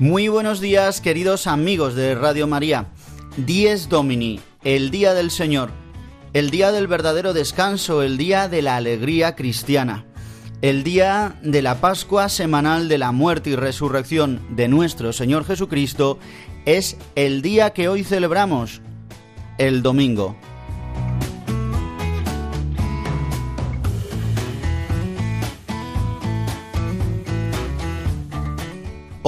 Muy buenos días, queridos amigos de Radio María. Dies Domini, el día del Señor, el día del verdadero descanso, el día de la alegría cristiana, el día de la Pascua semanal de la muerte y resurrección de nuestro Señor Jesucristo, es el día que hoy celebramos, el domingo.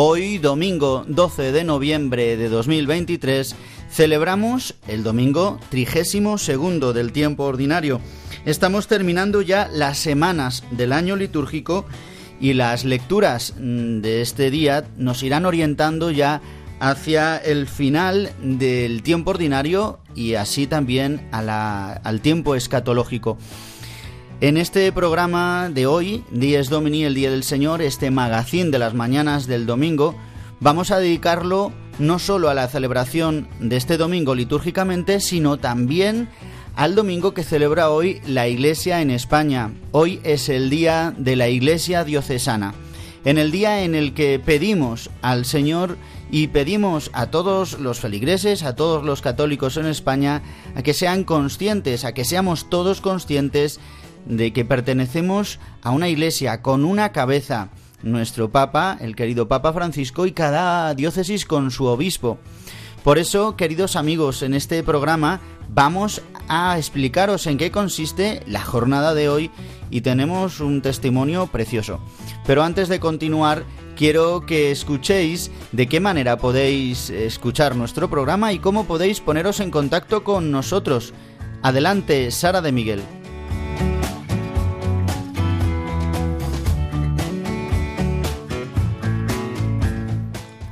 Hoy, domingo 12 de noviembre de 2023, celebramos el domingo trigésimo segundo del tiempo ordinario. Estamos terminando ya las semanas del año litúrgico y las lecturas mm, de este día nos irán orientando ya hacia el final del tiempo ordinario y así también al tiempo escatológico. En este programa de hoy, Dies Domini, el Día del Señor, este magazín de las mañanas del domingo, vamos a dedicarlo no solo a la celebración de este domingo litúrgicamente, sino también al domingo que celebra hoy la Iglesia en España. Hoy es el día de la Iglesia diocesana, en el día en el que pedimos al Señor y pedimos a todos los feligreses, a todos los católicos en España, a que sean conscientes, a que seamos todos conscientes de que pertenecemos a una iglesia con una cabeza, nuestro Papa, el querido Papa Francisco, y cada diócesis con su obispo. Por eso, queridos amigos, en este programa vamos a explicaros en qué consiste la jornada de hoy y tenemos un testimonio precioso. Pero antes de continuar, quiero que escuchéis de qué manera podéis escuchar nuestro programa y cómo podéis poneros en contacto con nosotros. Adelante, Sara de Miguel.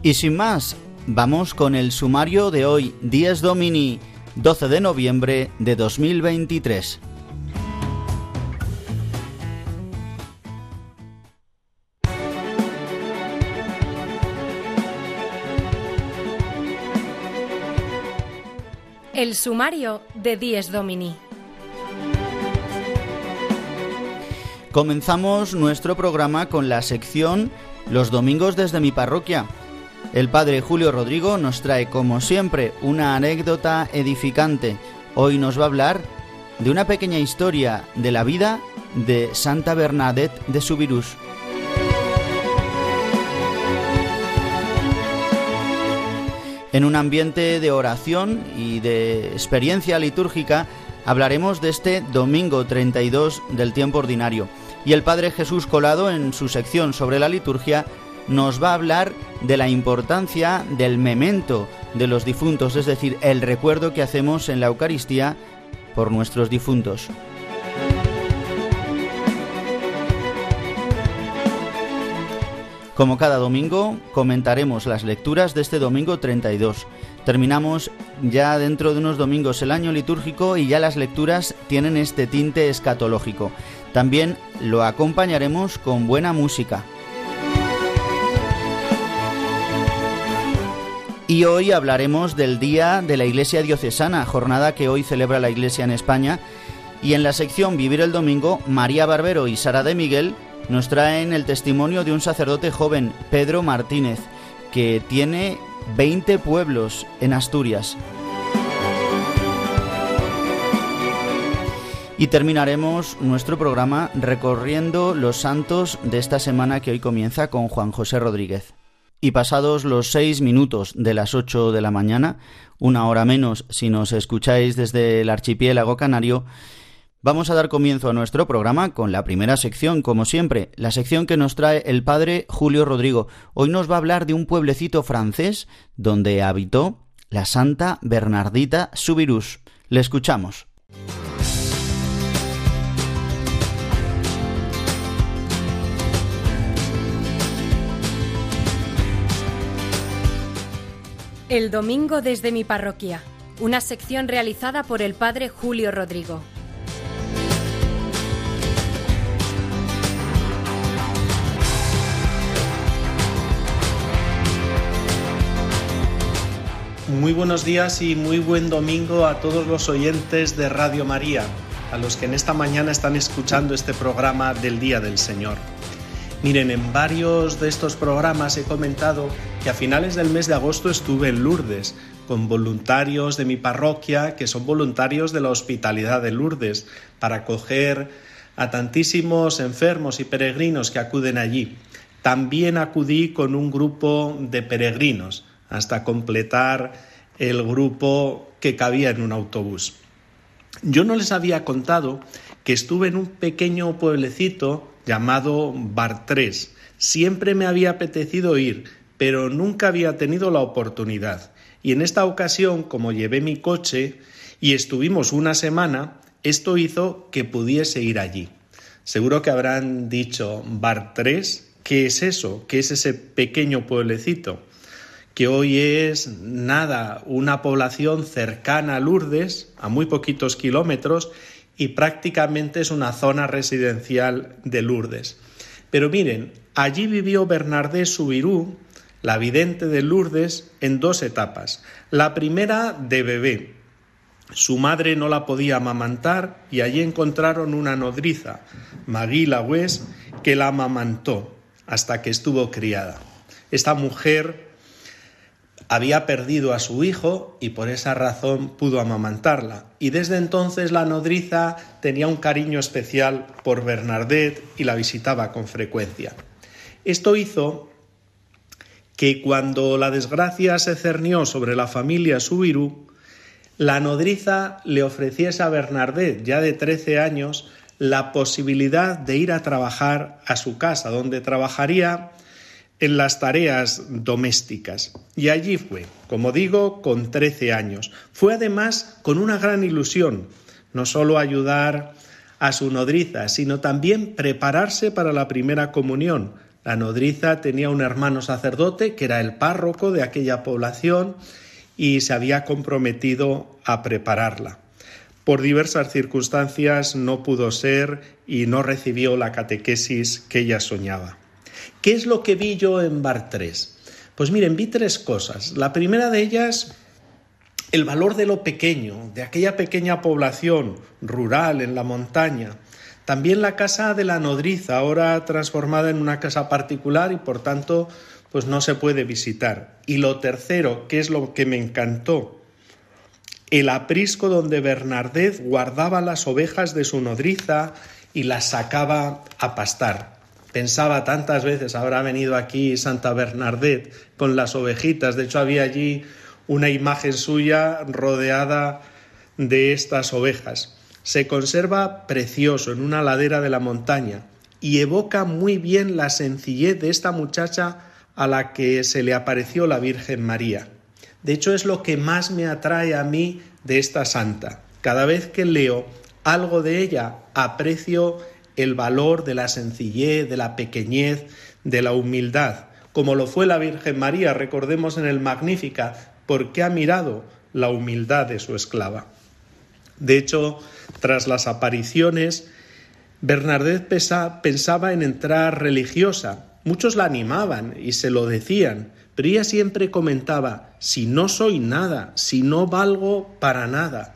Y sin más, vamos con el sumario de hoy, 10 Domini, 12 de noviembre de 2023. El sumario de Dies Domini. Comenzamos nuestro programa con la sección Los domingos desde mi parroquia el padre Julio Rodrigo nos trae, como siempre, una anécdota edificante. Hoy nos va a hablar de una pequeña historia de la vida de Santa Bernadette de Subirús. En un ambiente de oración y de experiencia litúrgica, hablaremos de este domingo 32 del tiempo ordinario. Y el Padre Jesús Colado, en su sección sobre la liturgia, nos va a hablar de la importancia del memento de los difuntos, es decir, el recuerdo que hacemos en la Eucaristía por nuestros difuntos. Como cada domingo, comentaremos las lecturas de este domingo 32. Terminamos ya dentro de unos domingos el año litúrgico y ya las lecturas tienen este tinte escatológico. También lo acompañaremos con buena música. Y hoy hablaremos del Día de la Iglesia Diocesana, jornada que hoy celebra la Iglesia en España. Y en la sección Vivir el Domingo, María Barbero y Sara de Miguel nos traen el testimonio de un sacerdote joven, Pedro Martínez, que tiene 20 pueblos en Asturias. Y terminaremos nuestro programa recorriendo los santos de esta semana que hoy comienza con Juan José Rodríguez. Y pasados los seis minutos de las ocho de la mañana, una hora menos si nos escucháis desde el archipiélago canario, Vamos a dar comienzo a nuestro programa con la primera sección, como siempre, la sección que nos trae el padre Julio Rodrigo. Hoy nos va a hablar de un pueblecito francés donde habitó la Santa Bernardita Subirús. Le escuchamos. El domingo desde mi parroquia, una sección realizada por el padre Julio Rodrigo. Muy buenos días y muy buen domingo a todos los oyentes de Radio María, a los que en esta mañana están escuchando este programa del Día del Señor. Miren, en varios de estos programas he comentado a finales del mes de agosto estuve en Lourdes con voluntarios de mi parroquia que son voluntarios de la hospitalidad de Lourdes para acoger a tantísimos enfermos y peregrinos que acuden allí. También acudí con un grupo de peregrinos hasta completar el grupo que cabía en un autobús. Yo no les había contado que estuve en un pequeño pueblecito llamado Bartres. Siempre me había apetecido ir, pero nunca había tenido la oportunidad. Y en esta ocasión, como llevé mi coche y estuvimos una semana, esto hizo que pudiese ir allí. Seguro que habrán dicho, Bartres, ¿qué es eso? ¿Qué es ese pequeño pueblecito? que hoy es nada, una población cercana a Lourdes, a muy poquitos kilómetros, y prácticamente es una zona residencial de Lourdes. Pero miren, allí vivió Bernardé Subirú, la vidente de Lourdes, en dos etapas. La primera de bebé. Su madre no la podía amamantar y allí encontraron una nodriza, Magui Lagües, que la amamantó hasta que estuvo criada. Esta mujer había perdido a su hijo y por esa razón pudo amamantarla. Y desde entonces la nodriza tenía un cariño especial por Bernadette y la visitaba con frecuencia. Esto hizo que cuando la desgracia se cernió sobre la familia Subiru, la nodriza le ofreciese a Bernadette, ya de 13 años, la posibilidad de ir a trabajar a su casa, donde trabajaría en las tareas domésticas. Y allí fue, como digo, con 13 años. Fue además con una gran ilusión, no solo ayudar a su nodriza, sino también prepararse para la primera comunión. La nodriza tenía un hermano sacerdote que era el párroco de aquella población y se había comprometido a prepararla. Por diversas circunstancias no pudo ser y no recibió la catequesis que ella soñaba. ¿Qué es lo que vi yo en Bar 3? Pues miren, vi tres cosas. La primera de ellas, el valor de lo pequeño, de aquella pequeña población rural en la montaña. También la casa de la nodriza, ahora transformada en una casa particular y por tanto pues no se puede visitar. Y lo tercero, que es lo que me encantó, el aprisco donde Bernardez guardaba las ovejas de su nodriza y las sacaba a pastar. Pensaba tantas veces, habrá venido aquí Santa Bernadette con las ovejitas, de hecho había allí una imagen suya rodeada de estas ovejas. Se conserva precioso en una ladera de la montaña y evoca muy bien la sencillez de esta muchacha a la que se le apareció la Virgen María. De hecho, es lo que más me atrae a mí de esta santa. Cada vez que leo algo de ella, aprecio el valor de la sencillez, de la pequeñez, de la humildad, como lo fue la Virgen María, recordemos en el Magnífica, porque ha mirado la humildad de su esclava. De hecho, tras las apariciones, Bernadette pensaba en entrar religiosa. Muchos la animaban y se lo decían, pero ella siempre comentaba, si no soy nada, si no valgo para nada.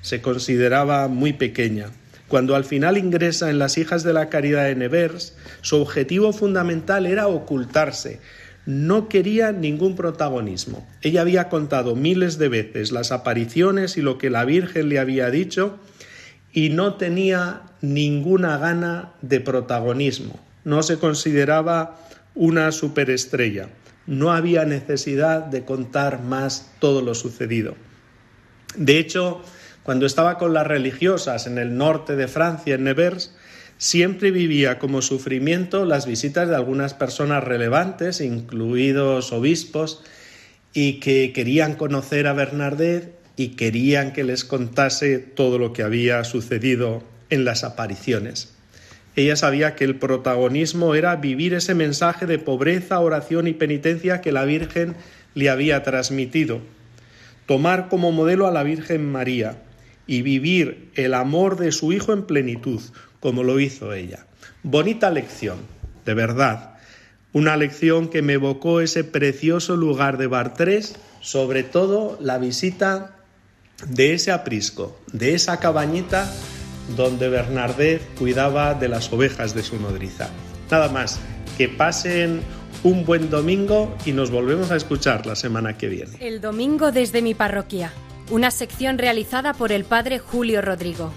Se consideraba muy pequeña. Cuando al final ingresa en las Hijas de la Caridad de Nevers, su objetivo fundamental era ocultarse. No quería ningún protagonismo. Ella había contado miles de veces las apariciones y lo que la Virgen le había dicho y no tenía ninguna gana de protagonismo. No se consideraba una superestrella. No había necesidad de contar más todo lo sucedido. De hecho, cuando estaba con las religiosas en el norte de Francia, en Nevers, siempre vivía como sufrimiento las visitas de algunas personas relevantes, incluidos obispos, y que querían conocer a Bernadette y querían que les contase todo lo que había sucedido en las apariciones. Ella sabía que el protagonismo era vivir ese mensaje de pobreza, oración y penitencia que la Virgen le había transmitido, tomar como modelo a la Virgen María, y vivir el amor de su Hijo en plenitud, como lo hizo ella. Bonita lección, de verdad. Una lección que me evocó ese precioso lugar de Bartrés, sobre todo la visita de ese aprisco, de esa cabañita donde Bernardez cuidaba de las ovejas de su nodriza. Nada más, que pasen un buen domingo y nos volvemos a escuchar la semana que viene. El domingo desde mi parroquia una sección realizada por el padre Julio Rodrigo.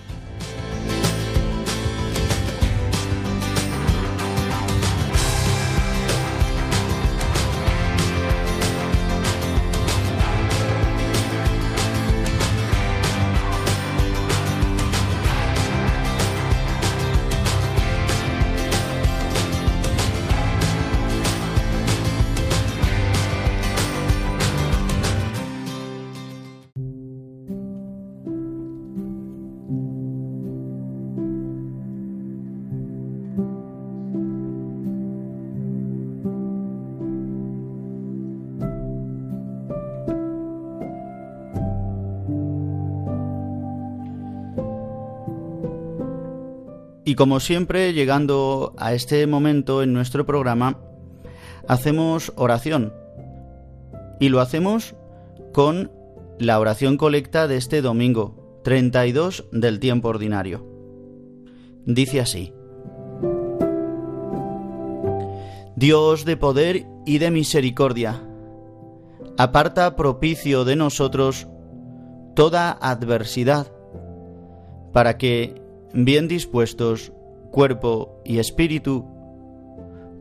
Y como siempre, llegando a este momento en nuestro programa, hacemos oración. Y lo hacemos con la oración colecta de este domingo, 32 del tiempo ordinario. Dice así. Dios de poder y de misericordia, aparta propicio de nosotros toda adversidad, para que bien dispuestos, cuerpo y espíritu,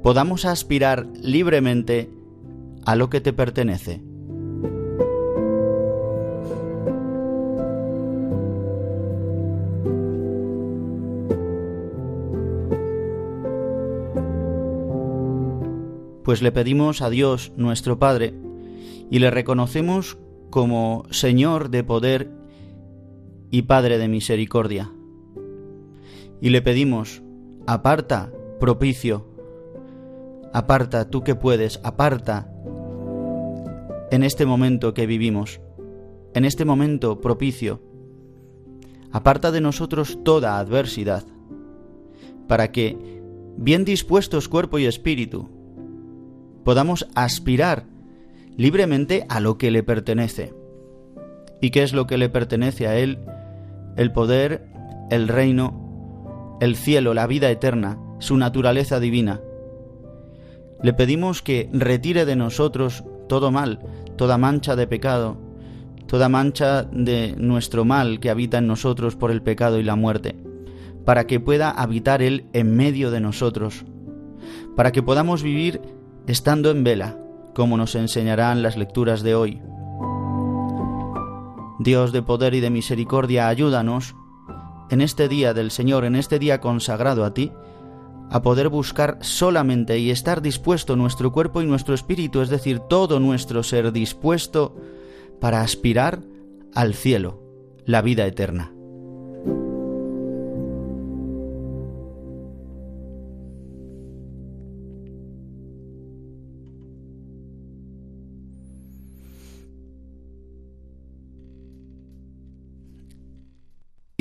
podamos aspirar libremente a lo que te pertenece. Pues le pedimos a Dios nuestro Padre y le reconocemos como Señor de poder y Padre de misericordia y le pedimos, aparta, propicio, aparta, tú que puedes, aparta en este momento que vivimos, en este momento propicio, aparta de nosotros toda adversidad, para que, bien dispuestos cuerpo y espíritu, podamos aspirar libremente a lo que le pertenece. ¿Y qué es lo que le pertenece a Él? El poder, el reino el cielo, la vida eterna, su naturaleza divina. Le pedimos que retire de nosotros todo mal, toda mancha de pecado, toda mancha de nuestro mal que habita en nosotros por el pecado y la muerte, para que pueda habitar Él en medio de nosotros, para que podamos vivir estando en vela, como nos enseñarán las lecturas de hoy. Dios de poder y de misericordia, ayúdanos en este día del Señor, en este día consagrado a ti, a poder buscar solamente y estar dispuesto nuestro cuerpo y nuestro espíritu, es decir, todo nuestro ser dispuesto para aspirar al cielo, la vida eterna.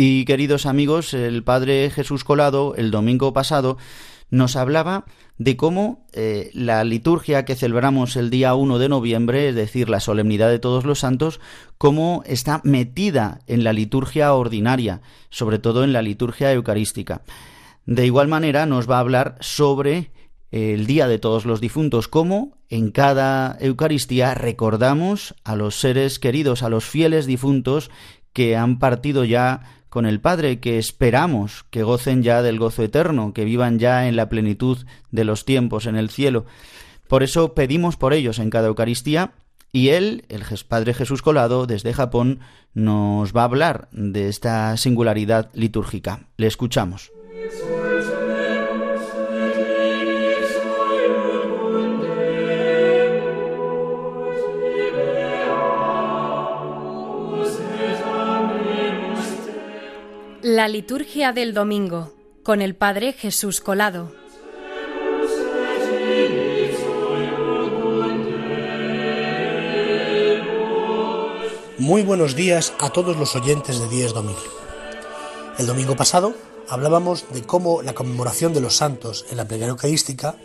Y queridos amigos, el Padre Jesús Colado el domingo pasado nos hablaba de cómo eh, la liturgia que celebramos el día 1 de noviembre, es decir, la solemnidad de todos los santos, cómo está metida en la liturgia ordinaria, sobre todo en la liturgia eucarística. De igual manera nos va a hablar sobre el Día de Todos los Difuntos, cómo en cada Eucaristía recordamos a los seres queridos, a los fieles difuntos que han partido ya con el Padre, que esperamos que gocen ya del gozo eterno, que vivan ya en la plenitud de los tiempos en el cielo. Por eso pedimos por ellos en cada Eucaristía y él, el Padre Jesús Colado, desde Japón, nos va a hablar de esta singularidad litúrgica. Le escuchamos. La liturgia del domingo con el Padre Jesús Colado. Muy buenos días a todos los oyentes de Diez Domingo. El domingo pasado hablábamos de cómo la conmemoración de los santos en la plegaria eucarística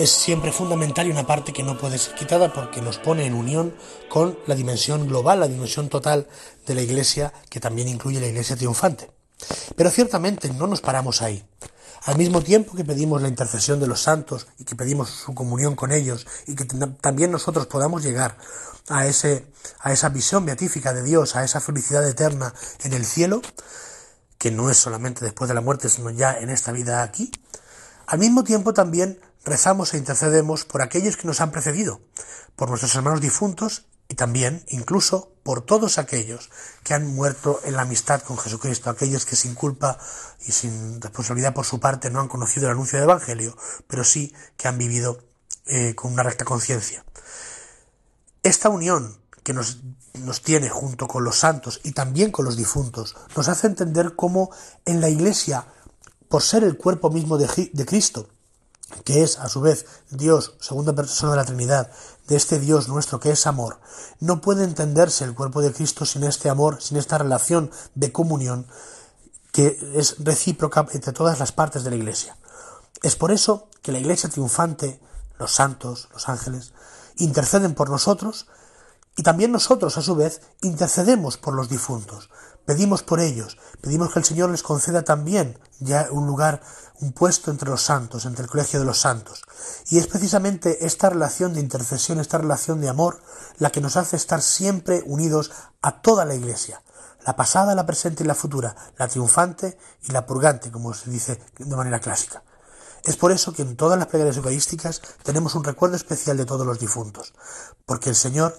es siempre fundamental y una parte que no puede ser quitada porque nos pone en unión con la dimensión global, la dimensión total de la Iglesia, que también incluye la Iglesia triunfante. Pero ciertamente no nos paramos ahí. Al mismo tiempo que pedimos la intercesión de los santos y que pedimos su comunión con ellos y que también nosotros podamos llegar a, ese, a esa visión beatífica de Dios, a esa felicidad eterna en el cielo, que no es solamente después de la muerte, sino ya en esta vida aquí, al mismo tiempo también rezamos e intercedemos por aquellos que nos han precedido, por nuestros hermanos difuntos y también, incluso, por todos aquellos que han muerto en la amistad con Jesucristo, aquellos que sin culpa y sin responsabilidad por su parte no han conocido el anuncio del Evangelio, pero sí que han vivido eh, con una recta conciencia. Esta unión que nos, nos, tiene junto con los santos y también con los difuntos nos hace entender cómo en la Iglesia, por ser el cuerpo mismo de, de Cristo, que es a su vez Dios, segunda persona de la Trinidad, de este Dios nuestro que es amor, no puede entenderse el cuerpo de Cristo sin este amor, sin esta relación de comunión que es recíproca entre todas las partes de la Iglesia. Es por eso que la Iglesia triunfante, los santos, los ángeles, interceden por nosotros y también nosotros, a su vez, intercedemos por los difuntos, pedimos por ellos, pedimos que el Señor les conceda también ya un lugar un puesto entre los santos, entre el colegio de los santos. Y es precisamente esta relación de intercesión, esta relación de amor, la que nos hace estar siempre unidos a toda la Iglesia, la pasada, la presente y la futura, la triunfante y la purgante, como se dice de manera clásica. Es por eso que en todas las plegarias eucarísticas tenemos un recuerdo especial de todos los difuntos, porque el Señor,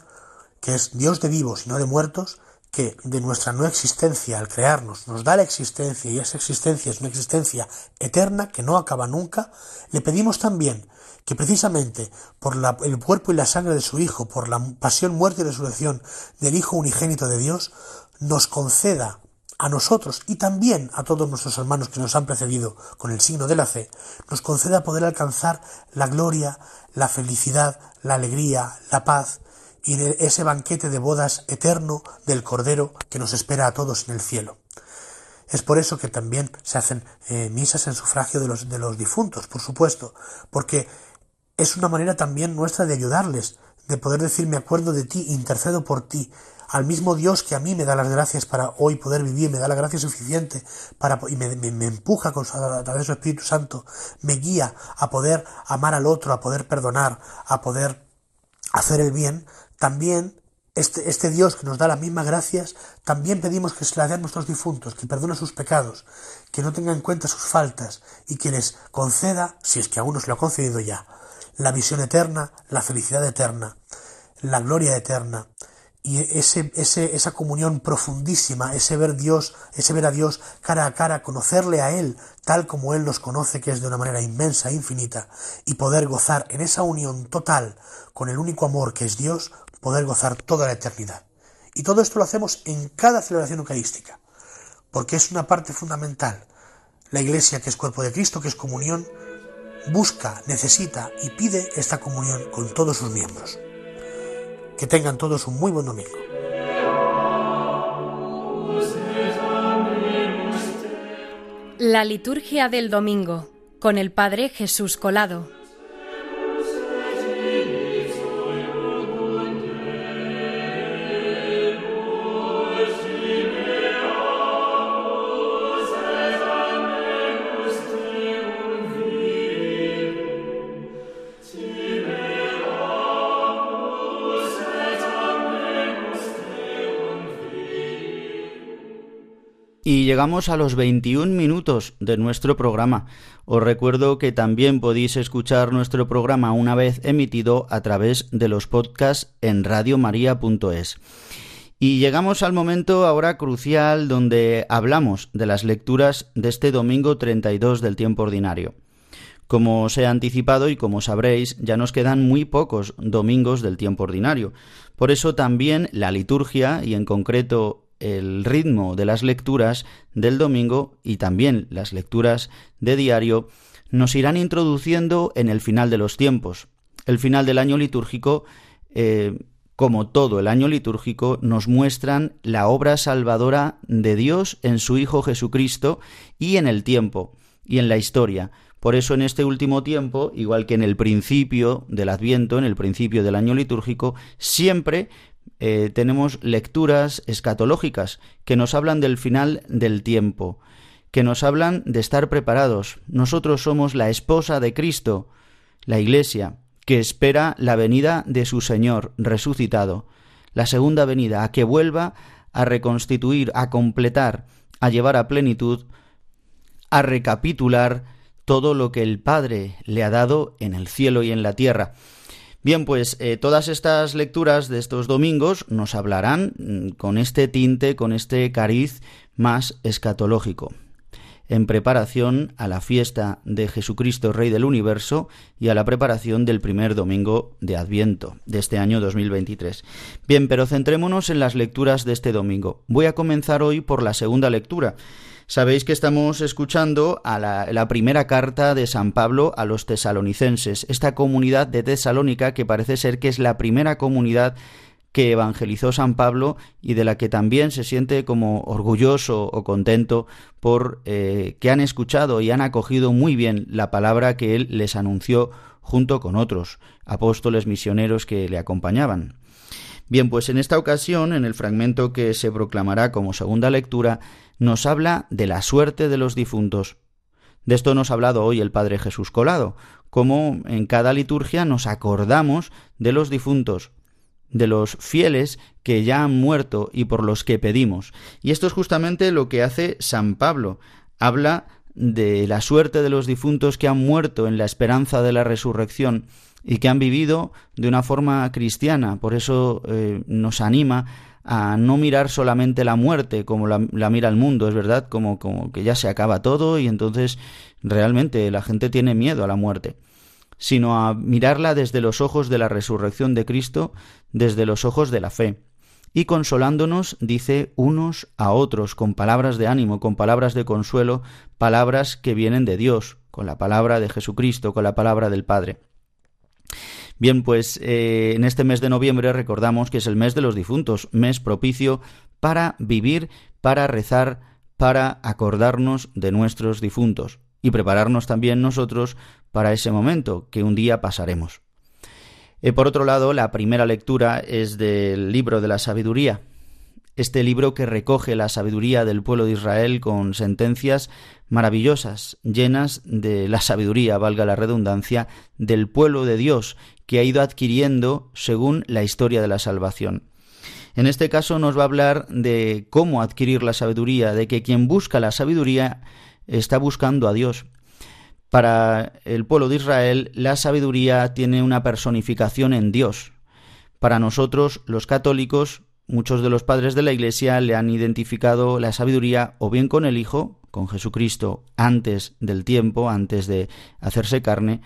que es Dios de vivos y no de muertos, que de nuestra no existencia al crearnos nos da la existencia y esa existencia es una existencia eterna que no acaba nunca, le pedimos también que precisamente por el cuerpo y la sangre de su Hijo, por la pasión, muerte y resurrección del Hijo unigénito de Dios, nos conceda a nosotros y también a todos nuestros hermanos que nos han precedido con el signo de la fe, nos conceda poder alcanzar la gloria, la felicidad, la alegría, la paz, y ese banquete de bodas eterno del Cordero que nos espera a todos en el cielo. Es por eso que también se hacen eh, misas en sufragio de los, de los difuntos, por supuesto, porque es una manera también nuestra de ayudarles, de poder decir me acuerdo de ti, intercedo por ti, al mismo Dios que a mí me da las gracias para hoy poder vivir, me da la gracia suficiente para, y me, me, empuja con a través de su Espíritu Santo, me guía a poder amar al otro, a poder perdonar, a poder hacer el bien, también este, este, Dios que nos da las mismas gracias, también pedimos que se la dé a nuestros difuntos, que perdone sus pecados, que no tenga en cuenta sus faltas y que les conceda, si es que aún nos lo ha concedido ya, la visión eterna, la felicidad eterna, la gloria eterna. Y ese, ese, esa comunión profundísima, ese ver Dios, ese ver a Dios cara a cara, conocerle a Él tal como Él nos conoce, que es de una manera inmensa, infinita, y poder gozar en esa unión total con el único amor que es Dios, poder gozar toda la eternidad. Y todo esto lo hacemos en cada celebración eucarística, porque es una parte fundamental. La Iglesia, que es cuerpo de Cristo, que es comunión, busca, necesita y pide esta comunión con todos sus miembros. Que tengan todos un muy buen domingo. La liturgia del domingo con el Padre Jesús Colado. Llegamos a los 21 minutos de nuestro programa. Os recuerdo que también podéis escuchar nuestro programa una vez emitido a través de los podcasts en radiomaria.es. Y llegamos al momento ahora crucial donde hablamos de las lecturas de este domingo 32 del tiempo ordinario. Como os he anticipado y como sabréis, ya nos quedan muy pocos domingos del tiempo ordinario. Por eso también la liturgia, y en concreto el ritmo de las lecturas del domingo y también las lecturas de diario nos irán introduciendo en el final de los tiempos. El final del año litúrgico, eh, como todo el año litúrgico, nos muestran la obra salvadora de Dios en su Hijo Jesucristo y en el tiempo y en la historia. Por eso en este último tiempo, igual que en el principio del Adviento, en el principio del año litúrgico, siempre eh, tenemos lecturas escatológicas que nos hablan del final del tiempo, que nos hablan de estar preparados. Nosotros somos la esposa de Cristo, la Iglesia, que espera la venida de su Señor resucitado, la segunda venida, a que vuelva a reconstituir, a completar, a llevar a plenitud, a recapitular todo lo que el Padre le ha dado en el cielo y en la tierra. Bien, pues eh, todas estas lecturas de estos domingos nos hablarán mm, con este tinte, con este cariz más escatológico, en preparación a la fiesta de Jesucristo Rey del Universo y a la preparación del primer domingo de Adviento de este año 2023. Bien, pero centrémonos en las lecturas de este domingo. Voy a comenzar hoy por la segunda lectura Sabéis que estamos escuchando a la, primera carta de San Pablo a los tesalonicenses, esta comunidad de Tesalónica que parece ser que es la primera comunidad que evangelizó San Pablo y de la que también se siente como orgulloso o contento por eh, que han escuchado y han acogido muy bien la palabra que él les anunció junto con otros apóstoles misioneros que le acompañaban. Bien, pues en esta ocasión, en el fragmento que se proclamará como segunda lectura, nos habla de la suerte de los difuntos. De esto nos ha hablado hoy el Padre Jesús Colado, como en cada liturgia nos acordamos de los difuntos, de los fieles que ya han muerto y por los que pedimos. Y esto es justamente lo que hace San Pablo. Habla de la suerte de los difuntos que han muerto en la esperanza de la resurrección y que han vivido de una forma cristiana. Por eso eh, nos anima a no mirar solamente la muerte como la, mira el mundo, es verdad, como, como que ya se acaba todo y entonces realmente la gente tiene miedo a la muerte, sino a mirarla desde los ojos de la resurrección de Cristo, desde los ojos de la fe. Y consolándonos, dice, unos a otros, con palabras de ánimo, con palabras de consuelo, palabras que vienen de Dios, con la palabra de Jesucristo, con la palabra del Padre. Bien, pues eh, en este mes de noviembre recordamos que es el mes de los difuntos, mes propicio para vivir, para rezar, para acordarnos de nuestros difuntos y prepararnos también nosotros para ese momento que un día pasaremos. Eh, por otro lado, la primera lectura es del libro de la sabiduría, este libro que recoge la sabiduría del pueblo de Israel con sentencias maravillosas, llenas de la sabiduría, valga la redundancia, del pueblo de Dios, que ha ido adquiriendo según la historia de la salvación. En este caso nos va a hablar de cómo adquirir la sabiduría, de que quien busca la sabiduría está buscando a Dios. Para el pueblo de Israel, la sabiduría tiene una personificación en Dios. Para nosotros, los católicos, muchos de los padres de la Iglesia le han identificado la sabiduría o bien con el Hijo, con Jesucristo, antes del tiempo, antes de hacerse carne,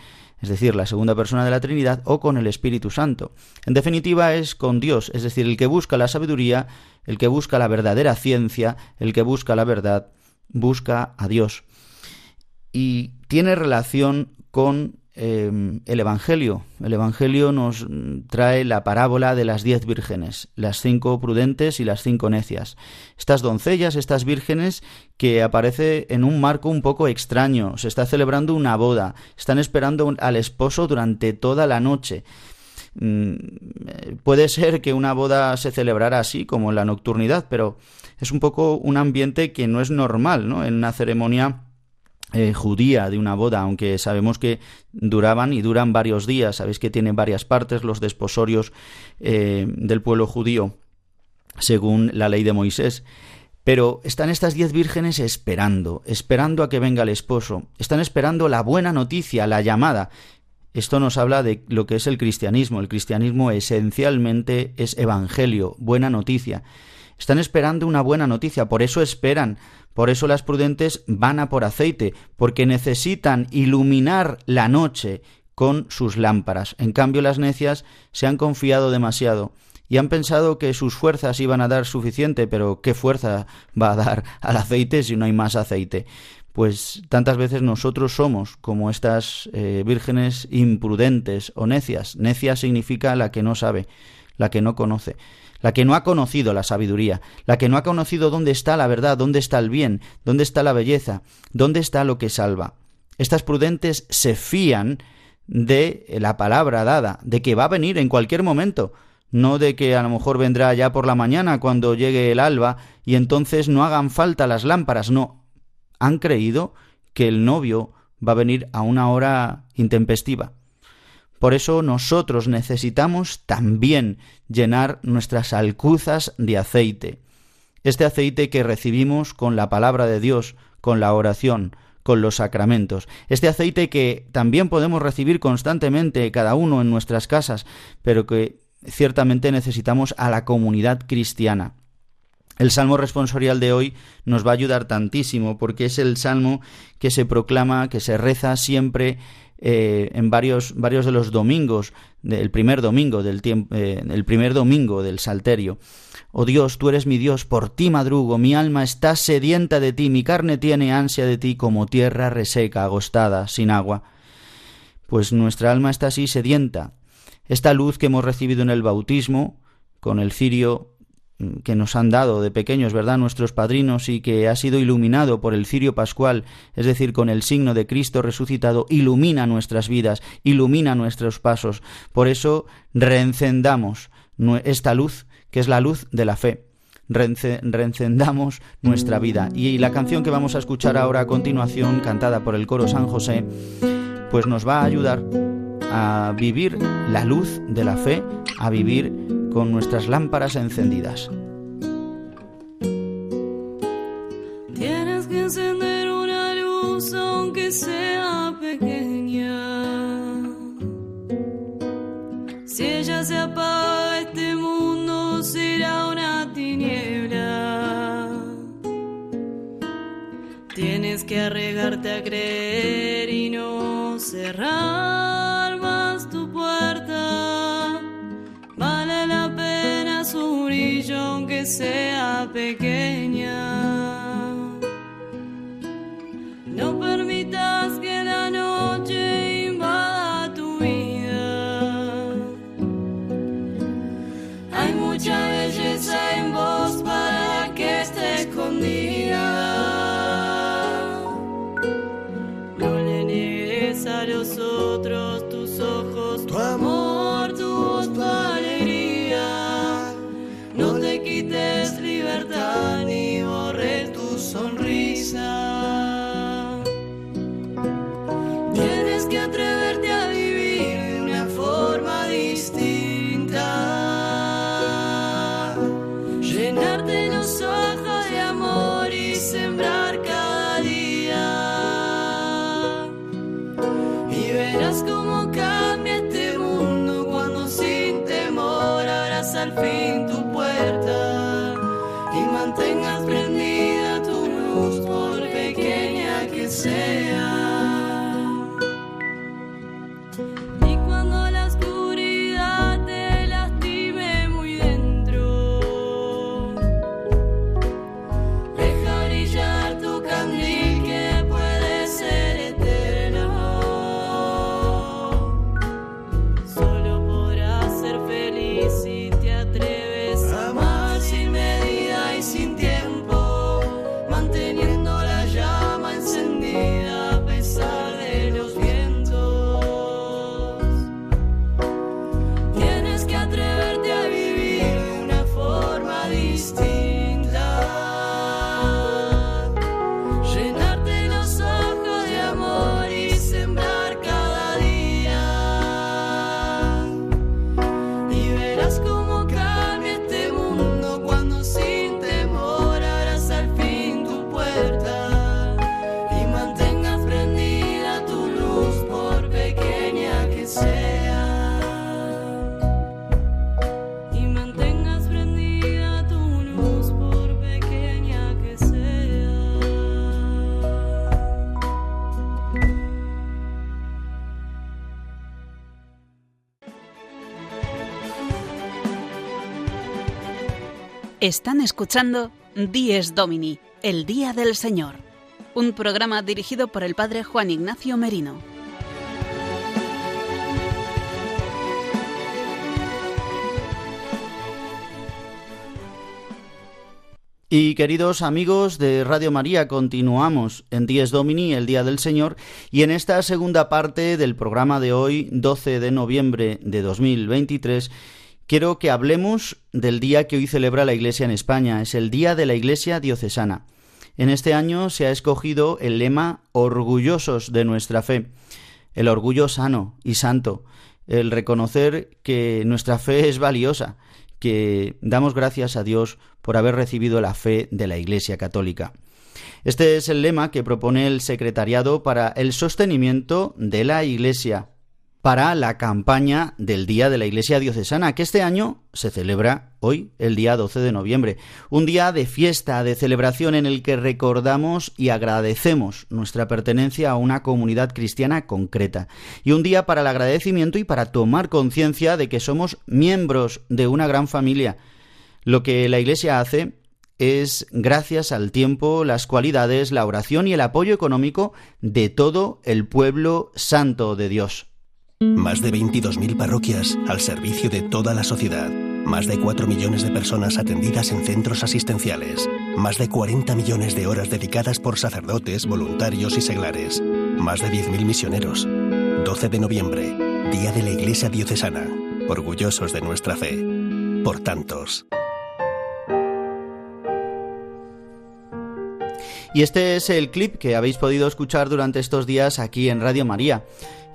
es decir, la segunda persona de la Trinidad, o con el Espíritu Santo. En definitiva, es con Dios, es decir, el que busca la sabiduría, el que busca la verdadera ciencia, el que busca la verdad, busca a Dios. Y tiene relación con Em, el Evangelio. El Evangelio nos trae la parábola de las diez vírgenes, las cinco prudentes y las cinco necias. Estas doncellas, estas vírgenes, que aparece en un marco un poco extraño. Se está celebrando una boda. Están esperando al esposo durante toda la noche. Mm, puede ser que una boda se celebrara así, como en la nocturnidad, pero es un poco un ambiente que no es normal, ¿no? En una ceremonia eh, judía de una boda, aunque sabemos que duraban y duran varios días. Sabéis que tienen varias partes los desposorios eh, del pueblo judío, según la ley de Moisés. Pero están estas diez vírgenes esperando, esperando a que venga el esposo, están esperando la buena noticia, la llamada. Esto nos habla de lo que es el cristianismo. El cristianismo esencialmente es evangelio, buena noticia. Están esperando una buena noticia, por eso esperan, por eso las prudentes van a por aceite, porque necesitan iluminar la noche con sus lámparas. En cambio, las necias se han confiado demasiado y han pensado que sus fuerzas iban a dar suficiente, pero ¿qué fuerza va a dar al aceite si no hay más aceite? Pues tantas veces nosotros somos como estas eh, vírgenes imprudentes o necias. Necia significa la que no sabe, la que no conoce la que no ha conocido la sabiduría, la que no ha conocido dónde está la verdad, dónde está el bien, dónde está la belleza, dónde está lo que salva. Estas prudentes se fían de la palabra dada, de que va a venir en cualquier momento, no de que a lo mejor vendrá ya por la mañana cuando llegue el alba y entonces no hagan falta las lámparas, no. Han creído que el novio va a venir a una hora intempestiva. Por eso nosotros necesitamos también llenar nuestras alcuzas de aceite. Este aceite que recibimos con la palabra de Dios, con la oración, con los sacramentos. Este aceite que también podemos recibir constantemente cada uno en nuestras casas, pero que ciertamente necesitamos a la comunidad cristiana. El salmo responsorial de hoy nos va a ayudar tantísimo porque es el salmo que se proclama, que se reza siempre eh, en varios, varios de los domingos, del primer domingo del tiempo, eh, el primer domingo del Salterio. Oh Dios, tú eres mi Dios, por ti madrugo, mi alma está sedienta de ti, mi carne tiene ansia de ti como tierra reseca, agostada, sin agua. Pues nuestra alma está así sedienta. Esta luz que hemos recibido en el bautismo, con el cirio que nos han dado de pequeños, ¿verdad?, nuestros padrinos y que ha sido iluminado por el cirio pascual, es decir, con el signo de Cristo resucitado, ilumina nuestras vidas, ilumina nuestros pasos. Por eso reencendamos esta luz, que es la luz de la fe. Reencendamos nuestra vida. Y la canción que vamos a escuchar ahora a continuación, cantada por el coro San José, pues nos va a ayudar a vivir la luz de la fe, a vivir con nuestras lámparas encendidas. Tienes que encender una luz aunque sea pequeña. Si ella se apaga, este mundo será una tiniebla. Tienes que arregarte a creer y no cerrar Vale la pena su brillo aunque sea pequeña. Están escuchando Dies Domini, el Día del Señor, un programa dirigido por el Padre Juan Ignacio Merino. Y queridos amigos de Radio María, continuamos en Dies Domini, el Día del Señor, y en esta segunda parte del programa de hoy, 12 de noviembre de 2023, quiero que hablemos del día que hoy celebra la Iglesia en España, es el Día de la Iglesia Diocesana. En este año se ha escogido el lema Orgullosos de nuestra fe, el orgullo sano y santo, el reconocer que nuestra fe es valiosa, que damos gracias a Dios por haber recibido la fe de la Iglesia Católica. Este es el lema que propone el Secretariado para el Sostenimiento de la Iglesia para la campaña del Día de la Iglesia Diocesana, que este año se celebra hoy, el día 12 de noviembre. Un día de fiesta, de celebración en el que recordamos y agradecemos nuestra pertenencia a una comunidad cristiana concreta. Y un día para el agradecimiento y para tomar conciencia de que somos miembros de una gran familia. Lo que la Iglesia hace es gracias al tiempo, las cualidades, la oración y el apoyo económico de todo el pueblo santo de Dios. Más de 22.000 parroquias al servicio de toda la sociedad. Más de 4 millones de personas atendidas en centros asistenciales. Más de 40 millones de horas dedicadas por sacerdotes, voluntarios y seglares. Más de 10.000 misioneros. 12 de noviembre, Día de la Iglesia Diocesana. Orgullosos de nuestra fe. Por tantos. Y este es el clip que habéis podido escuchar durante estos días aquí en Radio María.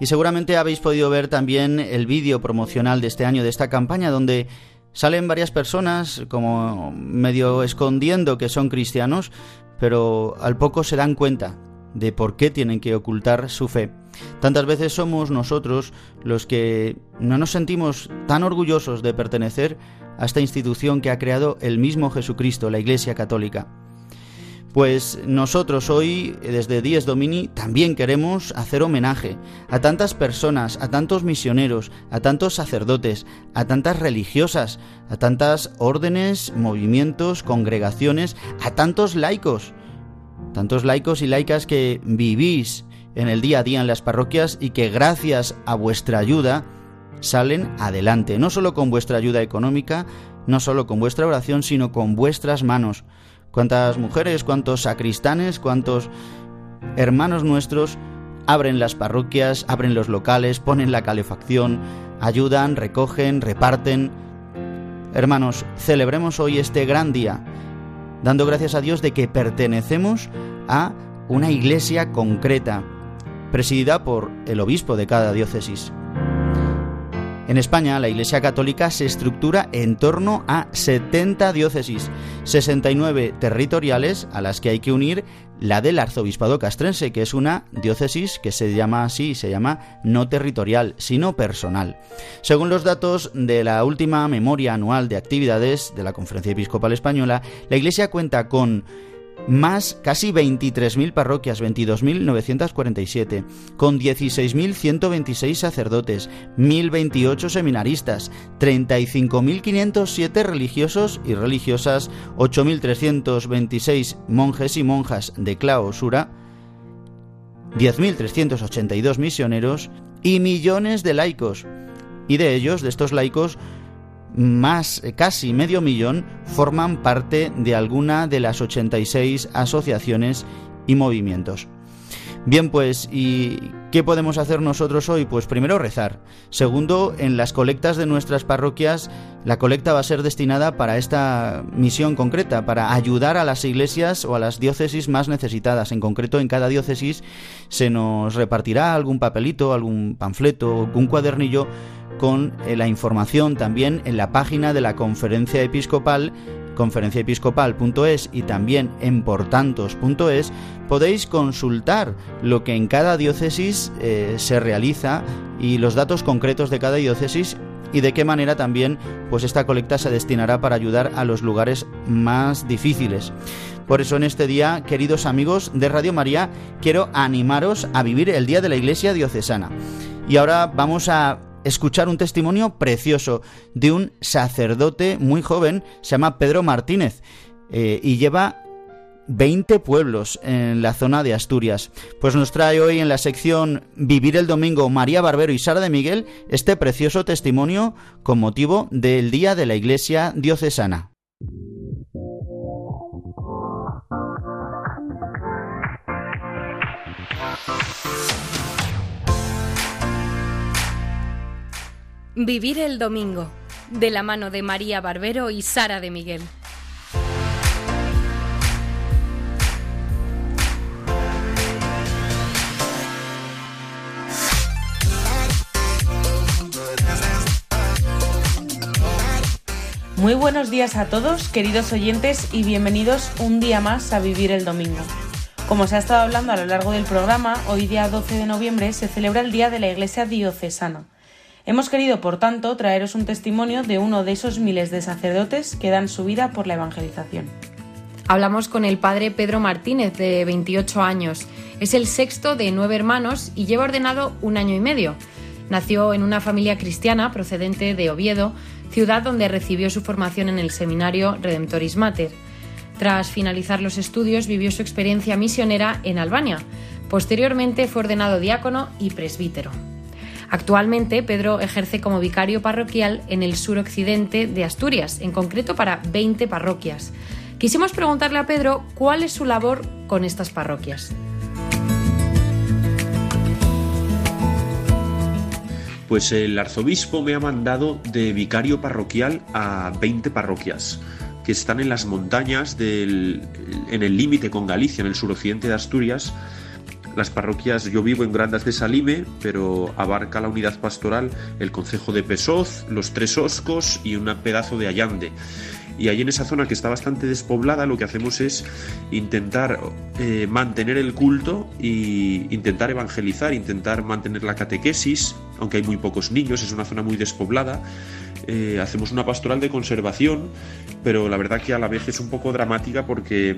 Y seguramente habéis podido ver también el vídeo promocional de este año de esta campaña donde salen varias personas como medio escondiendo que son cristianos, pero al poco se dan cuenta de por qué tienen que ocultar su fe. Tantas veces somos nosotros los que no nos sentimos tan orgullosos de pertenecer a esta institución que ha creado el mismo Jesucristo, la Iglesia Católica. Pues nosotros hoy, desde Dies Domini, también queremos hacer homenaje a tantas personas, a tantos misioneros, a tantos sacerdotes, a tantas religiosas, a tantas órdenes, movimientos, congregaciones, a tantos laicos, tantos laicos y laicas que vivís en el día a día en las parroquias y que gracias a vuestra ayuda salen adelante, no solo con vuestra ayuda económica, no solo con vuestra oración, sino con vuestras manos cuántas mujeres, cuántos sacristanes, cuántos hermanos nuestros abren las parroquias, abren los locales, ponen la calefacción, ayudan, recogen, reparten. Hermanos, celebremos hoy este gran día, dando gracias a Dios de que pertenecemos a una iglesia concreta, presidida por el obispo de cada diócesis. En España, la Iglesia Católica se estructura en torno a 70 diócesis, 69 territoriales a las que hay que unir la del Arzobispado Castrense, que es una diócesis que se llama así, se llama no territorial, sino personal. Según los datos de la última memoria anual de actividades de la Conferencia Episcopal Española, la Iglesia cuenta con más casi 23.000 parroquias, 22.947, con 16.126 sacerdotes, 1.028 seminaristas, 35.507 religiosos y religiosas, 8.326 monjes y monjas de clausura, 10.382 misioneros y millones de laicos. Y de ellos, de estos laicos, más eh, casi medio millón forman parte de alguna de las 86 asociaciones y movimientos. Bien, pues, ¿y qué podemos hacer nosotros hoy? Pues primero rezar. Segundo, en las colectas de nuestras parroquias, la colecta va a ser destinada para esta misión concreta, para ayudar a las iglesias o a las diócesis más necesitadas. En concreto, en cada diócesis se nos repartirá algún papelito, algún panfleto, algún cuadernillo con eh, la información también en la página de la conferencia episcopal conferenciaepiscopal.es y también en portantos.es podéis consultar lo que en cada diócesis eh, se realiza y los datos concretos de cada diócesis y de qué manera también pues esta colecta se destinará para ayudar a los lugares más difíciles. Por eso en este día, queridos amigos de Radio María, quiero animaros a vivir el Día de la Iglesia Diocesana. Y ahora vamos a escuchar un testimonio precioso de un sacerdote muy joven, se llama Pedro Martínez, eh, y lleva 20 pueblos en la zona de Asturias. Pues nos trae hoy en la sección Vivir el Domingo María Barbero y Sara de Miguel este precioso testimonio con motivo del Día de la Iglesia Diocesana. Vivir el domingo, de la mano de María Barbero y Sara de Miguel. Muy buenos días a todos, queridos oyentes, y bienvenidos un día más a Vivir el Domingo. Como se ha estado hablando a lo largo del programa, hoy día 12 de noviembre se celebra el Día de la Iglesia Diocesana. Hemos querido, por tanto, traeros un testimonio de uno de esos miles de sacerdotes que dan su vida por la evangelización. Hablamos con el padre Pedro Martínez, de 28 años. Es el sexto de nueve hermanos y lleva ordenado un año y medio. Nació en una familia cristiana procedente de Oviedo, ciudad donde recibió su formación en el seminario Redemptoris Mater. Tras finalizar los estudios, vivió su experiencia misionera en Albania. Posteriormente fue ordenado diácono y presbítero. Actualmente, Pedro ejerce como vicario parroquial en el suroccidente de Asturias, en concreto para 20 parroquias. Quisimos preguntarle a Pedro cuál es su labor con estas parroquias. Pues el arzobispo me ha mandado de vicario parroquial a 20 parroquias que están en las montañas del, en el límite con Galicia, en el suroccidente de Asturias, las parroquias, yo vivo en Grandas de Salime, pero abarca la unidad pastoral el concejo de Pesoz, los Tres Oscos y un pedazo de Allande. Y ahí en esa zona que está bastante despoblada, lo que hacemos es intentar eh, mantener el culto e intentar evangelizar, intentar mantener la catequesis, aunque hay muy pocos niños, es una zona muy despoblada. Eh, hacemos una pastoral de conservación, pero la verdad que a la vez es un poco dramática porque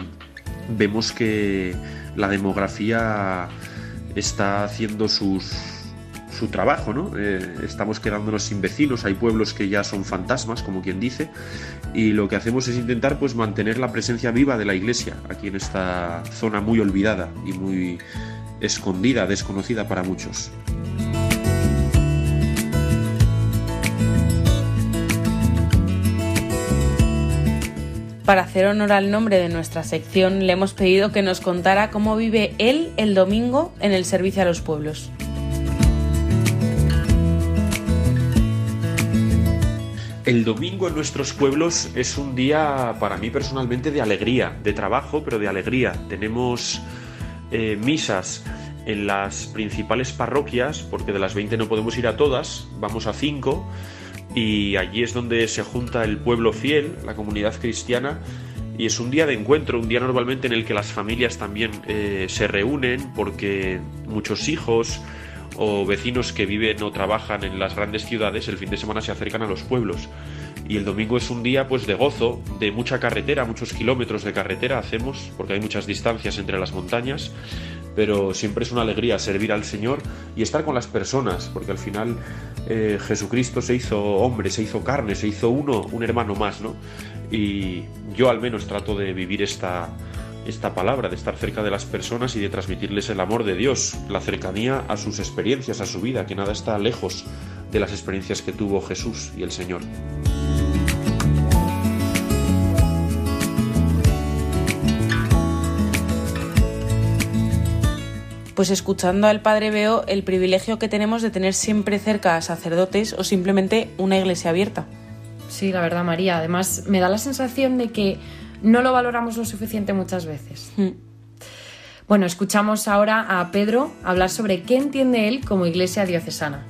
vemos que la demografía está haciendo sus, su trabajo, ¿no? Eh, estamos quedándonos sin vecinos, hay pueblos que ya son fantasmas, como quien dice, y lo que hacemos es intentar pues mantener la presencia viva de la iglesia aquí en esta zona muy olvidada y muy escondida, desconocida para muchos. Para hacer honor al nombre de nuestra sección, le hemos pedido que nos contara cómo vive él el domingo en el servicio a los pueblos. El domingo en nuestros pueblos es un día para mí personalmente de alegría, de trabajo, pero de alegría. Tenemos eh, misas en las principales parroquias, porque de las 20 no podemos ir a todas, vamos a 5, y allí es donde se junta el pueblo fiel, la comunidad cristiana, y es un día de encuentro, un día normalmente en el que las familias también eh, se reúnen, porque muchos hijos o vecinos que viven o trabajan en las grandes ciudades el fin de semana se acercan a los pueblos. Y el domingo es un día pues de gozo, de mucha carretera, muchos kilómetros de carretera hacemos, porque hay muchas distancias entre las montañas, pero siempre es una alegría servir al Señor y estar con las personas, porque al final eh, Jesucristo se hizo hombre, se hizo carne, se hizo uno, un hermano más, ¿no? Y yo al menos trato de vivir esta, esta palabra, de estar cerca de las personas y de transmitirles el amor de Dios, la cercanía a sus experiencias, a su vida, que nada está lejos de las experiencias que tuvo Jesús y el Señor. Pues escuchando al Padre veo el privilegio que tenemos de tener siempre cerca a sacerdotes o simplemente una iglesia abierta. Sí, la verdad, María. Además, me da la sensación de que no lo valoramos lo suficiente muchas veces. Mm. Bueno, escuchamos ahora a Pedro hablar sobre qué entiende él como iglesia diocesana.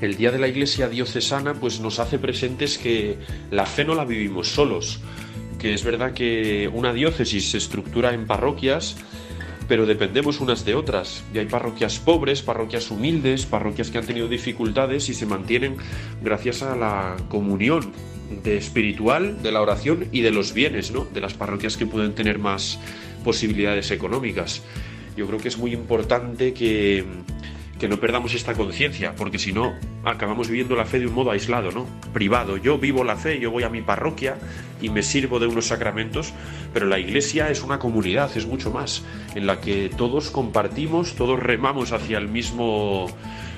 El día de la iglesia diocesana pues nos hace presentes que la fe no la vivimos solos, que es verdad que una diócesis se estructura en parroquias, pero dependemos unas de otras. Y hay parroquias pobres, parroquias humildes, parroquias que han tenido dificultades y se mantienen gracias a la comunión de espiritual, de la oración y de los bienes, ¿no? De las parroquias que pueden tener más posibilidades económicas. Yo creo que es muy importante que que no perdamos esta conciencia, porque si no, acabamos viviendo la fe de un modo aislado, ¿no? Privado. Yo vivo la fe, yo voy a mi parroquia y me sirvo de unos sacramentos, pero la iglesia es una comunidad, es mucho más, en la que todos compartimos, todos remamos hacia el mismo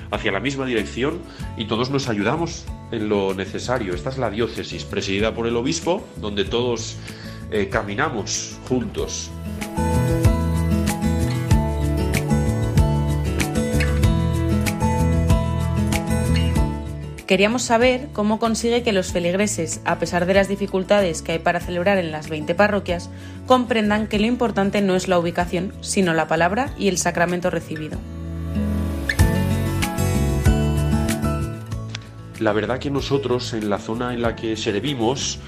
hacia la misma dirección y todos nos ayudamos en lo necesario. Esta es la diócesis, presidida por el obispo, donde todos eh, caminamos juntos. Queríamos saber cómo consigue que los feligreses, a pesar de las dificultades que hay para celebrar en las 20 parroquias, comprendan que lo importante no es la ubicación, sino la palabra y el sacramento recibido. La verdad que nosotros, en la zona en la que servimos,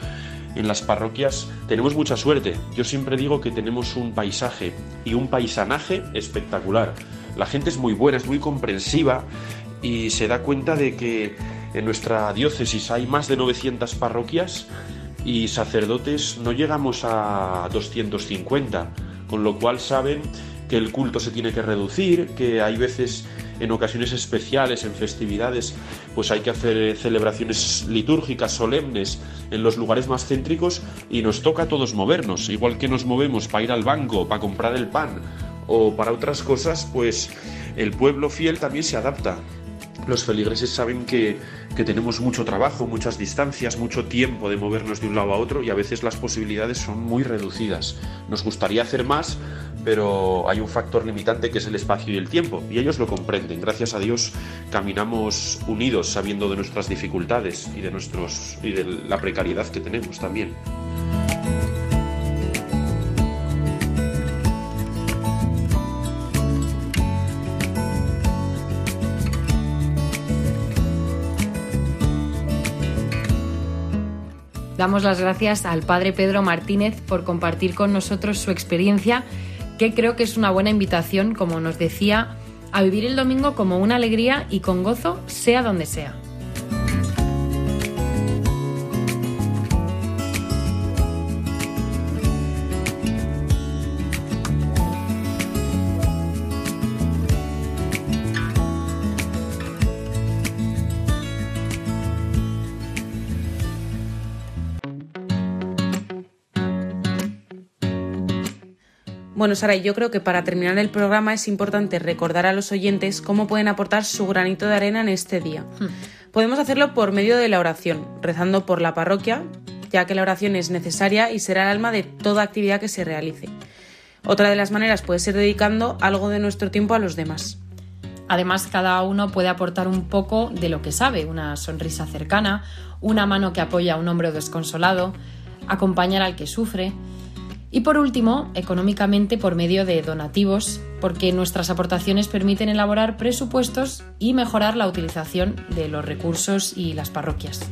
en las parroquias, tenemos mucha suerte. Yo siempre digo que tenemos un paisaje y un paisanaje espectacular. La gente es muy buena, es muy comprensiva y se da cuenta de que en nuestra diócesis hay más de 900 parroquias y sacerdotes no llegamos a 250, con lo cual saben que el culto se tiene que reducir, que hay veces en ocasiones especiales, en festividades, pues hay que hacer celebraciones litúrgicas solemnes en los lugares más céntricos y nos toca a todos movernos, igual que nos movemos para ir al banco, para comprar el pan o para otras cosas, pues el pueblo fiel también se adapta los feligreses saben que, tenemos mucho trabajo, muchas distancias, mucho tiempo de movernos de un lado a otro y a veces las posibilidades son muy reducidas. Nos gustaría hacer más, pero hay un factor limitante que es el espacio y el tiempo y ellos lo comprenden. Gracias a Dios caminamos unidos sabiendo de nuestras dificultades y de, nuestros, y de la precariedad que tenemos también. Damos las gracias al padre Pedro Martínez por compartir con nosotros su experiencia, que creo que es una buena invitación, como nos decía, a vivir el domingo como una alegría y con gozo, sea donde sea. Bueno, Sara, yo creo que para terminar el programa es importante recordar a los oyentes cómo pueden aportar su granito de arena en este día. Hmm. Podemos hacerlo por medio de la oración, rezando por la parroquia, ya que la oración es necesaria y será el alma de toda actividad que se realice. Otra de las maneras puede ser dedicando algo de nuestro tiempo a los demás. Además, cada uno puede aportar un poco de lo que sabe, una sonrisa cercana, una mano que apoya a un hombre desconsolado, acompañar al que sufre. Y por último, económicamente por medio de donativos, porque nuestras aportaciones permiten elaborar presupuestos y mejorar la utilización de los recursos y las parroquias.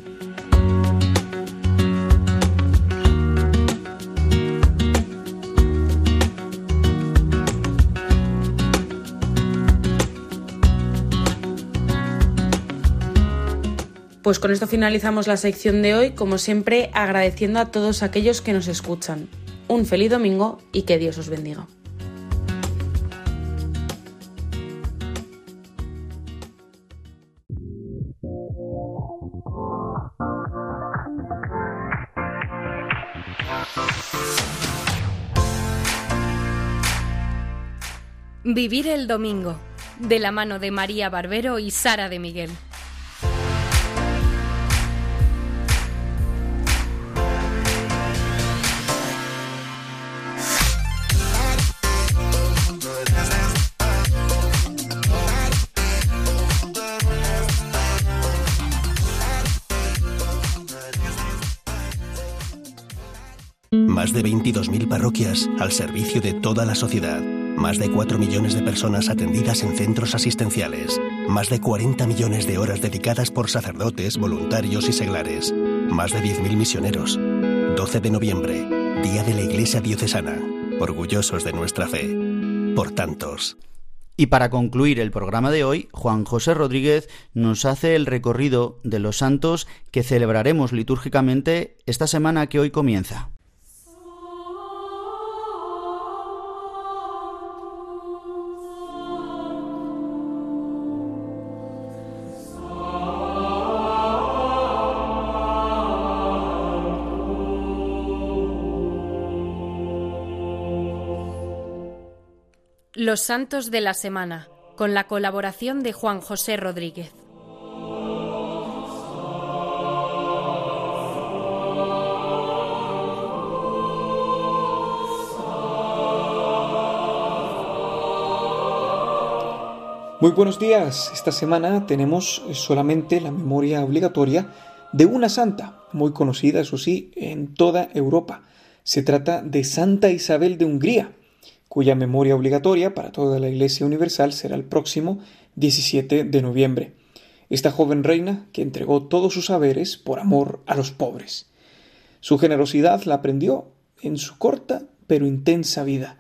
Pues con esto finalizamos la sección de hoy, como siempre agradeciendo a todos aquellos que nos escuchan. Un feliz domingo y que Dios os bendiga. Vivir el domingo, de la mano de María Barbero y Sara de Miguel. Más de 22.000 parroquias al servicio de toda la sociedad. Más de 4 millones de personas atendidas en centros asistenciales. Más de 40 millones de horas dedicadas por sacerdotes, voluntarios y seglares. Más de 10.000 misioneros. 12 de noviembre, Día de la Iglesia Diocesana. Orgullosos de nuestra fe. Por tantos. Y para concluir el programa de hoy, Juan José Rodríguez nos hace el recorrido de los santos que celebraremos litúrgicamente esta semana que hoy comienza. Los Santos de la Semana, con la colaboración de Juan José Rodríguez. Muy buenos días. Esta semana tenemos solamente la memoria obligatoria de una santa, muy conocida, eso sí, en toda Europa. Se trata de Santa Isabel de Hungría, cuya memoria obligatoria para toda la Iglesia Universal será el próximo 17 de noviembre. Esta joven reina que entregó todos sus saberes por amor a los pobres. Su generosidad la aprendió en su corta pero intensa vida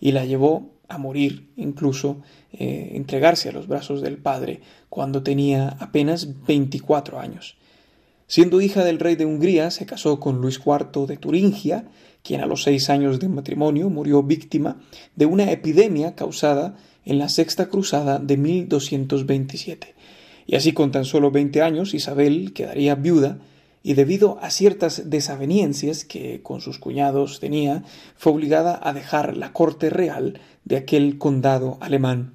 y la llevó a morir, incluso eh, entregarse a los brazos del Padre cuando tenía apenas 24 años. Siendo hija del rey de Hungría, se casó con Luis IV de Turingia, quien a los seis años de matrimonio murió víctima de una epidemia causada en la Sexta Cruzada de 1227. Y así con tan solo 20 años Isabel quedaría viuda y debido a ciertas desavenencias que con sus cuñados tenía, fue obligada a dejar la corte real de aquel condado alemán.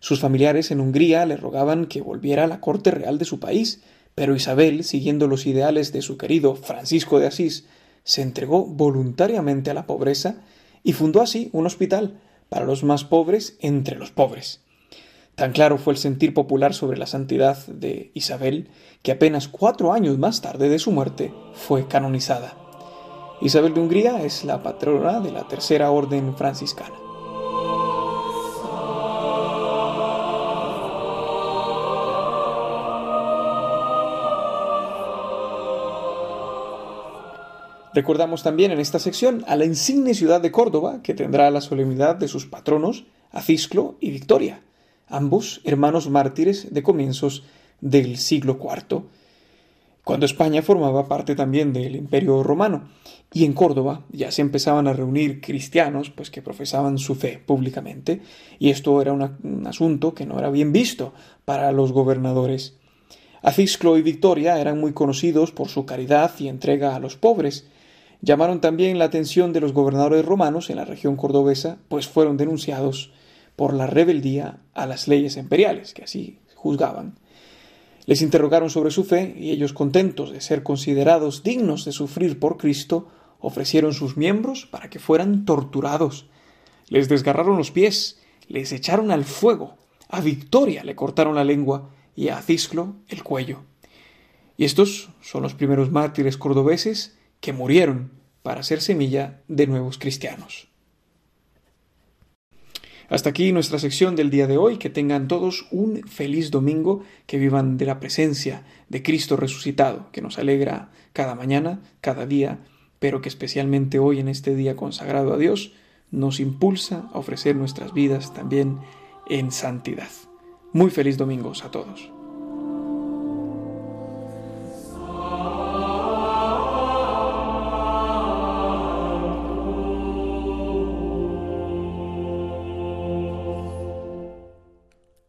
Sus familiares en Hungría le rogaban que volviera a la corte real de su país, pero Isabel, siguiendo los ideales de su querido Francisco de Asís, se entregó voluntariamente a la pobreza y fundó así un hospital para los más pobres entre los pobres. Tan claro fue el sentir popular sobre la santidad de Isabel que apenas cuatro años más tarde de su muerte fue canonizada. Isabel de Hungría es la patrona de la Tercera Orden Franciscana. Recordamos también en esta sección a la insigne ciudad de Córdoba, que tendrá la solemnidad de sus patronos, Acisclo y Victoria, ambos hermanos mártires de comienzos del siglo IV, cuando España formaba parte también del Imperio Romano, y en Córdoba ya se empezaban a reunir cristianos pues que profesaban su fe públicamente, y esto era un asunto que no era bien visto para los gobernadores. Acisclo y Victoria eran muy conocidos por su caridad y entrega a los pobres, llamaron también la atención de los gobernadores romanos en la región cordobesa, pues fueron denunciados por la rebeldía a las leyes imperiales, que así juzgaban. Les interrogaron sobre su fe y ellos, contentos de ser considerados dignos de sufrir por Cristo, ofrecieron sus miembros para que fueran torturados. Les desgarraron los pies, les echaron al fuego, a Victoria le cortaron la lengua y a Cisclo el cuello. Y estos son los primeros mártires cordobeses que murieron para ser semilla de nuevos cristianos. Hasta aquí nuestra sección del día de hoy. Que tengan todos un feliz domingo, que vivan de la presencia de Cristo resucitado, que nos alegra cada mañana, cada día, pero que especialmente hoy en este día consagrado a Dios nos impulsa a ofrecer nuestras vidas también en santidad. Muy feliz domingos a todos.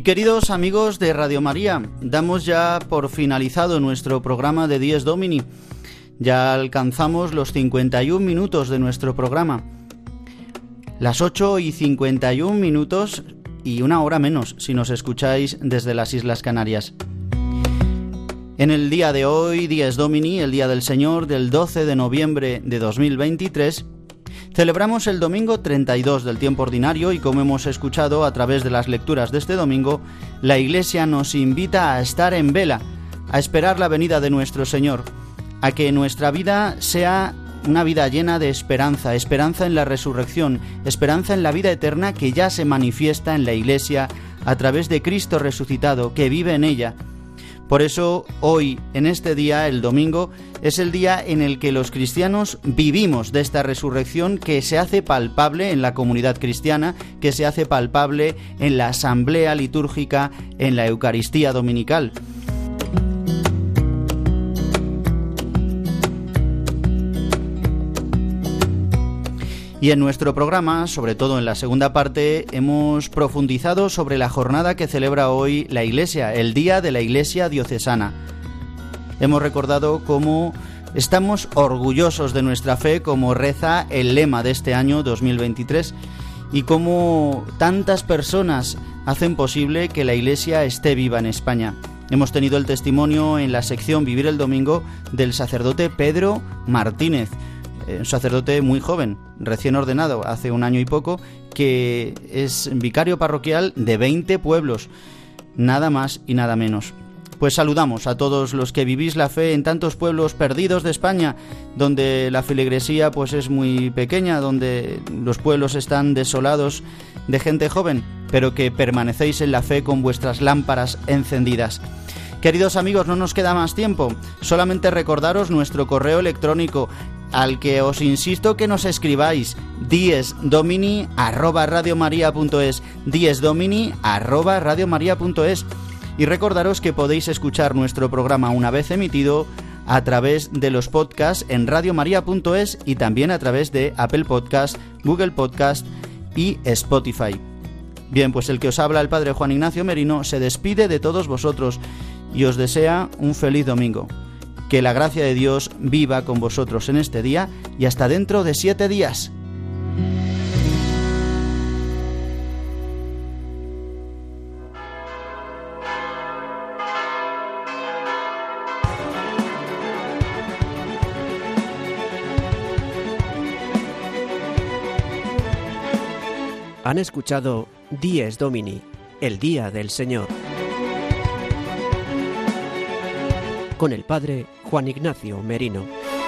Y queridos amigos de Radio María, damos ya por finalizado nuestro programa de Dies Domini. Ya alcanzamos los 51 minutos de nuestro programa. Las 8 y 51 minutos y una hora menos si nos escucháis desde las Islas Canarias. En el día de hoy, Dies Domini, el Día del Señor, del 12 de noviembre de 2023, Celebramos el domingo 32 del tiempo ordinario y como hemos escuchado a través de las lecturas de este domingo, la Iglesia nos invita a estar en vela, a esperar la venida de nuestro Señor, a que nuestra vida sea una vida llena de esperanza, esperanza en la resurrección, esperanza en la vida eterna que ya se manifiesta en la Iglesia a través de Cristo resucitado, que vive en ella por eso hoy, en este día, el domingo, es el día en el que los cristianos vivimos de esta resurrección que se hace palpable en la comunidad cristiana, que se hace palpable en la asamblea litúrgica, en la Eucaristía dominical. Y en nuestro programa, sobre todo en la segunda parte, hemos profundizado sobre la jornada que celebra hoy la Iglesia, el Día de la Iglesia Diocesana. Hemos recordado cómo estamos orgullosos de nuestra fe, como reza el lema de este año 2023, y cómo tantas personas hacen posible que la Iglesia esté viva en España. Hemos tenido el testimonio en la sección Vivir el Domingo del sacerdote Pedro Martínez, un sacerdote muy joven, recién ordenado hace un año y poco, que es vicario parroquial de 20 pueblos, nada más y nada menos. Pues saludamos a todos los que vivís la fe en tantos pueblos perdidos de España, donde la filigresía pues es muy pequeña, donde los pueblos están desolados de gente joven, pero que permanecéis en la fe con vuestras lámparas encendidas. Queridos amigos, no nos queda más tiempo. Solamente recordaros nuestro correo electrónico al que os insisto que nos escribáis diesdomini arroba radiomaria.es diesdomini y recordaros que podéis escuchar nuestro programa una vez emitido a través de los podcasts en radiomaria.es y también a través de Apple Podcast, Google Podcast y Spotify. Bien, pues el que os habla el Padre Juan Ignacio Merino se despide de todos vosotros y os desea un feliz domingo. Que la gracia de Dios viva con vosotros en este día y hasta dentro de siete días. Han escuchado Dies Domini, el Día del Señor. Con el Padre Juan Ignacio Merino.